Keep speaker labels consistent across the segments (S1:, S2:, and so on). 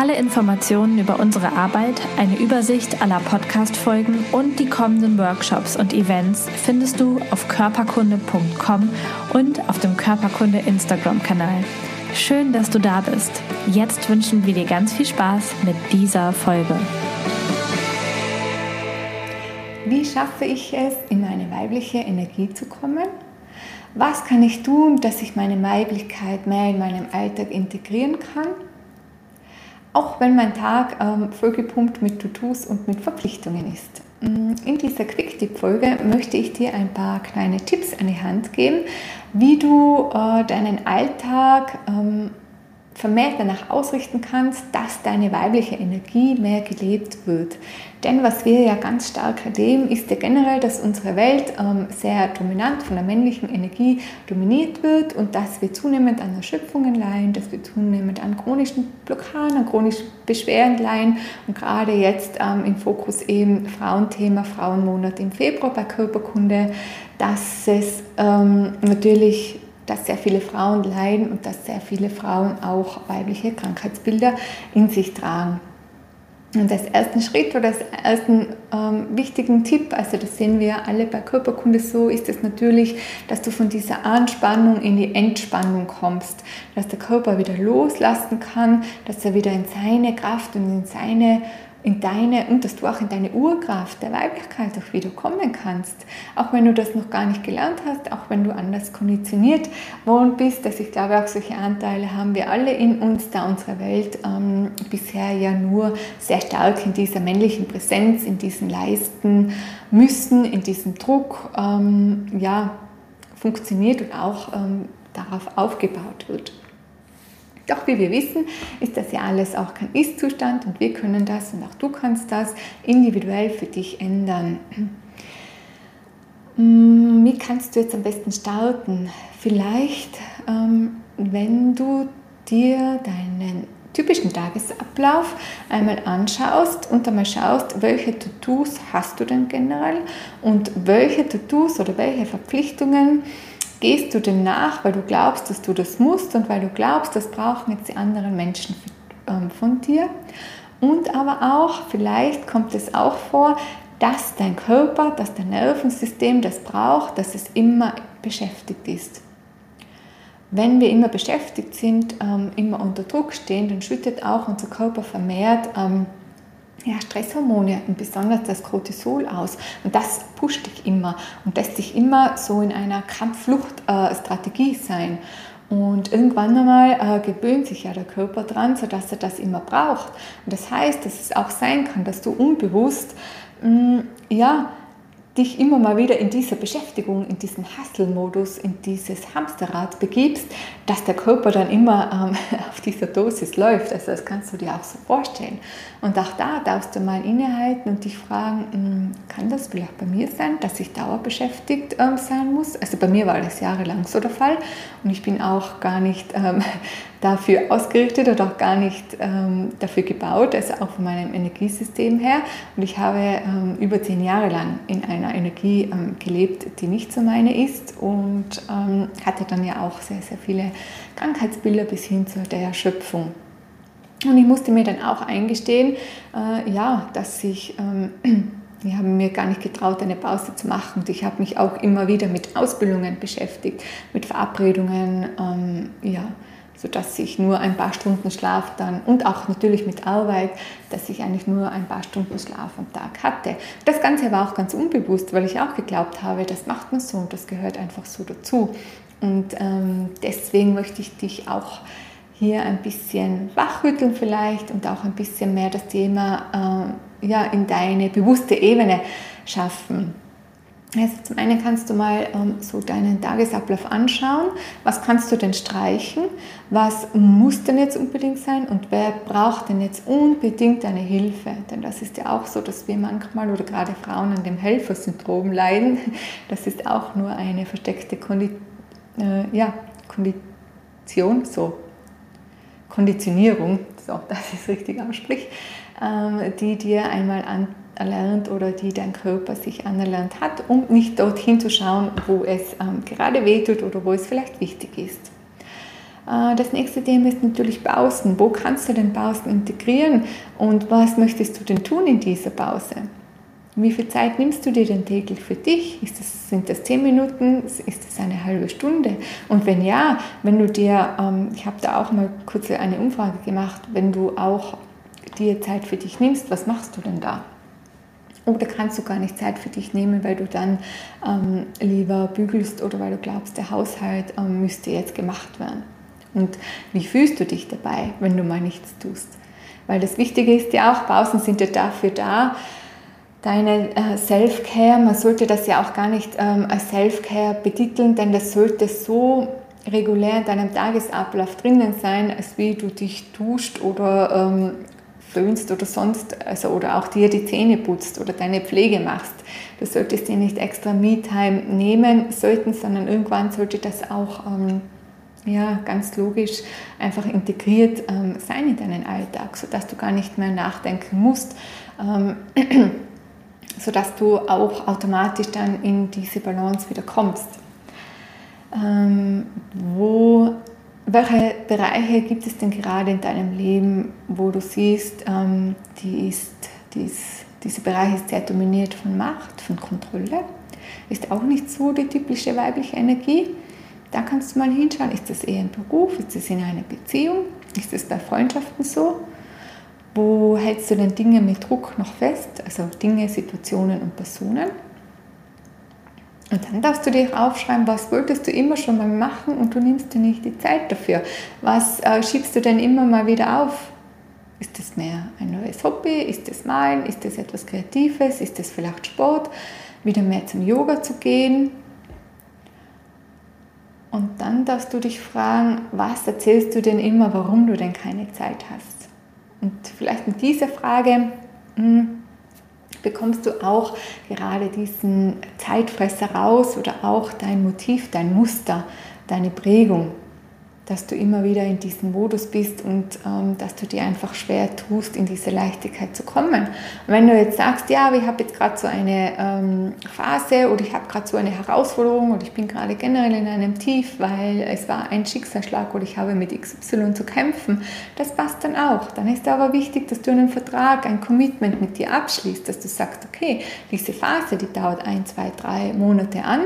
S1: Alle Informationen über unsere Arbeit, eine Übersicht aller Podcast-Folgen und die kommenden Workshops und Events findest du auf körperkunde.com und auf dem Körperkunde Instagram-Kanal. Schön, dass du da bist. Jetzt wünschen wir dir ganz viel Spaß mit dieser Folge.
S2: Wie schaffe ich es, in meine weibliche Energie zu kommen? Was kann ich tun, dass ich meine Weiblichkeit mehr in meinem Alltag integrieren kann? Auch wenn mein Tag ähm, vollgepumpt mit To-Dos und mit Verpflichtungen ist. Mm, in dieser Quick-Tip-Folge möchte ich dir ein paar kleine Tipps an die Hand geben, wie du äh, deinen Alltag ähm, vermehrt danach ausrichten kannst, dass deine weibliche Energie mehr gelebt wird. Denn was wir ja ganz stark erleben, ist ja generell, dass unsere Welt ähm, sehr dominant von der männlichen Energie dominiert wird und dass wir zunehmend an Erschöpfungen leiden, dass wir zunehmend an chronischen Blockaden, an chronischen Beschwerden leiden und gerade jetzt ähm, im Fokus eben Frauenthema, Frauenmonat im Februar bei Körperkunde, dass es ähm, natürlich dass sehr viele Frauen leiden und dass sehr viele Frauen auch weibliche Krankheitsbilder in sich tragen. Und als ersten Schritt oder als ersten ähm, wichtigen Tipp, also das sehen wir alle bei Körperkunde so, ist es natürlich, dass du von dieser Anspannung in die Entspannung kommst, dass der Körper wieder loslassen kann, dass er wieder in seine Kraft und in seine in deine und dass du auch in deine Urkraft der Weiblichkeit auch wieder kommen kannst. Auch wenn du das noch gar nicht gelernt hast, auch wenn du anders konditioniert worden bist. Also ich glaube, auch solche Anteile haben wir alle in uns, da unsere Welt ähm, bisher ja nur sehr stark in dieser männlichen Präsenz, in diesen Leisten müssen, in diesem Druck ähm, ja, funktioniert und auch ähm, darauf aufgebaut wird. Doch wie wir wissen, ist das ja alles auch kein Ist-Zustand und wir können das und auch du kannst das individuell für dich ändern. Mm, wie kannst du jetzt am besten starten? Vielleicht, ähm, wenn du dir deinen typischen Tagesablauf einmal anschaust und einmal schaust, welche To-Dos hast du denn generell und welche To-Dos oder welche Verpflichtungen gehst du dem nach, weil du glaubst, dass du das musst und weil du glaubst, das brauchen jetzt die anderen Menschen ähm, von dir. Und aber auch, vielleicht kommt es auch vor, dass dein Körper, dass dein Nervensystem das braucht, dass es immer beschäftigt ist. Wenn wir immer beschäftigt sind, ähm, immer unter Druck stehen, dann schüttet auch unser Körper vermehrt ähm, ja, Stresshormone und besonders das Cortisol aus. Und das pusht dich immer und lässt dich immer so in einer Kampffluchtstrategie äh, sein. Und irgendwann einmal äh, gewöhnt sich ja der Körper dran, sodass er das immer braucht. Und das heißt, dass es auch sein kann, dass du unbewusst mh, mm, ja, dich immer mal wieder in dieser Beschäftigung, in diesen Hustle-Modus, in dieses Hamsterrad begibst, dass der Körper dann immer ähm, auf dieser Dosis läuft. Also das kannst du dir auch so vorstellen. Und auch da darfst du mal innehalten und dich fragen, hm, kann das vielleicht bei mir sein, dass ich dauerbeschäftigt ähm, sein muss? Also bei mir war das jahrelang so der Fall und ich bin auch gar nicht ähm, dafür ausgerichtet oder auch gar nicht ähm, dafür gebaut, also auch von meinem Energiesystem her. Und ich habe ähm, über zehn Jahre lang in einer Energie ähm, gelebt, die nicht so meine ist und ähm, hatte dann ja auch sehr, sehr viele Krankheitsbilder bis hin zu der Erschöpfung. Und ich musste mir dann auch eingestehen, äh, ja, dass ich ähm, ich habe mir gar nicht getraut, eine Pause zu machen. Und ich habe mich auch immer wieder mit Ausbildungen beschäftigt, mit Verabredungen, ähm, ja, sodass ich nur ein paar Stunden Schlaf dann und auch natürlich mit Arbeit, dass ich eigentlich nur ein paar Stunden Schlaf am Tag hatte. Das Ganze war auch ganz unbewusst, weil ich auch geglaubt habe, das macht man so und das gehört einfach so dazu. Und ähm, deswegen möchte ich dich auch hier ein bisschen wachrütteln vielleicht und auch ein bisschen mehr das Thema äh, ja, in deine bewusste Ebene schaffen. Also zum einen kannst du mal ähm, so deinen Tagesablauf anschauen. Was kannst du denn streichen? Was muss denn jetzt unbedingt sein? Und wer braucht denn jetzt unbedingt deine Hilfe? Denn das ist ja auch so, dass wir manchmal oder gerade Frauen an dem Helfersyndrom leiden. Das ist auch nur eine versteckte Kondi äh, ja, Kondition, so Konditionierung, so, dass ich es richtig ausspricht, ähm, die dir einmal an erlernt oder die dein Körper sich anerlernt hat, um nicht dorthin zu schauen, wo es ähm, gerade wehtut oder wo es vielleicht wichtig ist. Äh, das nächste Thema ist natürlich Pausen. Wo kannst du den Pausen integrieren und was möchtest du denn tun in dieser Pause? Wie viel Zeit nimmst du dir denn täglich für dich? Das, sind das zehn Minuten? Ist das eine halbe Stunde? Und wenn ja, wenn du dir, ähm, ich habe da auch mal kurz eine Umfrage gemacht, wenn du auch dir Zeit für dich nimmst, was machst du denn da? Oder kannst du gar nicht Zeit für dich nehmen, weil du dann ähm, lieber bügelst oder weil du glaubst, der Haushalt ähm, müsste jetzt gemacht werden. Und wie fühlst du dich dabei, wenn du mal nichts tust? Weil das Wichtige ist ja auch, Pausen sind ja dafür da, deine äh, Self-Care, man sollte das ja auch gar nicht ähm, als Self-Care betiteln, denn das sollte so regulär in deinem Tagesablauf drinnen sein, als wie du dich duscht oder ähm, föhnst oder sonst, also oder auch dir die Zähne putzt oder deine Pflege machst. Du solltest dir nicht extra Me-Time nehmen sollten, sondern irgendwann sollte das auch ähm, ja, ganz logisch einfach integriert ähm, sein in deinen Alltag, sodass du gar nicht mehr nachdenken musst, ähm, sodass du auch automatisch dann in diese Balance wieder kommst. Ähm, wo welche Bereiche gibt es denn gerade in deinem Leben, wo du siehst, ähm, die ist, die ist, dieser Bereich ist sehr dominiert von Macht, von Kontrolle? Ist auch nicht so die typische weibliche Energie. Da kannst du mal hinschauen, ist das eher ein Beruf, ist das in einer Beziehung, ist das bei Freundschaften so? Wo hältst du denn Dinge mit Druck noch fest, also Dinge, Situationen und Personen? Und dann darfst du dir aufschreiben, was wolltest du immer schon mal machen und du nimmst dir nicht die Zeit dafür. Was äh, schiebst du denn immer mal wieder auf? Ist das mehr ein neues Hobby? Ist das Malen? Ist das etwas Kreatives? Ist das vielleicht Sport? Wieder mehr zum Yoga zu gehen? Und dann darfst du dich fragen, was erzählst du denn immer, warum du denn keine Zeit hast? Und vielleicht mit dieser Frage, mh, hm, bekommst du auch gerade diesen Zeitfresser raus oder auch dein Motiv, dein Muster, deine Prägung dass du immer wieder in diesem Modus bist und ähm, dass du dir einfach schwer tust, in diese Leichtigkeit zu kommen. Und wenn du jetzt sagst, ja, ich habe jetzt gerade so eine ähm, Phase oder ich habe gerade so eine Herausforderung oder ich bin gerade generell in einem Tief, weil es war ein Schicksalsschlag oder ich habe mit XY zu kämpfen, das passt dann auch. Dann ist aber wichtig, dass du einen Vertrag, ein Commitment mit dir abschließt, dass du sagst, okay, diese Phase, die dauert ein, zwei, drei Monate an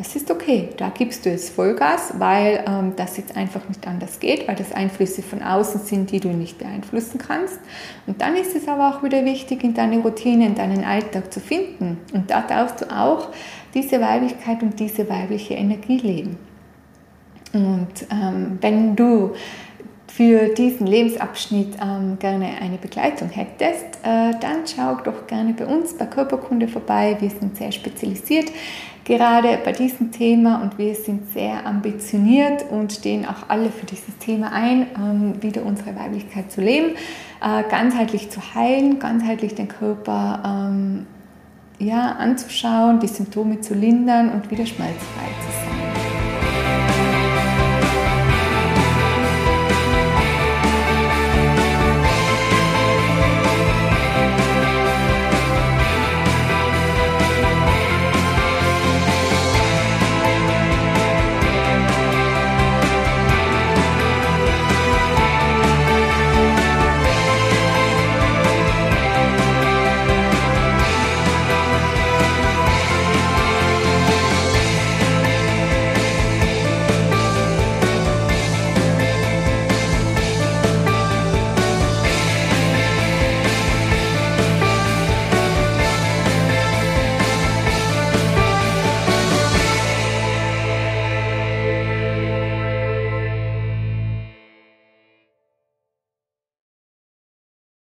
S2: das ist okay. Da gibst du jetzt Vollgas, weil ähm, das jetzt einfach nicht anders geht, weil das Einflüsse von außen sind, die du nicht beeinflussen kannst. Und dann ist es aber auch wieder wichtig, in deine Routine, in deinen Alltag zu finden. Und da darfst du auch diese Weiblichkeit und diese weibliche Energie leben. Und ähm, wenn du für diesen Lebensabschnitt ähm, gerne eine Begleitung hättest, äh, dann schau doch gerne bei uns bei Körperkunde vorbei. Wir sind sehr spezialisiert gerade bei diesem Thema und wir sind sehr ambitioniert und stehen auch alle für dieses Thema ein, ähm, wieder unsere Weiblichkeit zu leben, äh, ganzheitlich zu heilen, ganzheitlich den Körper ähm, ja, anzuschauen, die Symptome zu lindern und wieder schmerzfrei zu sein.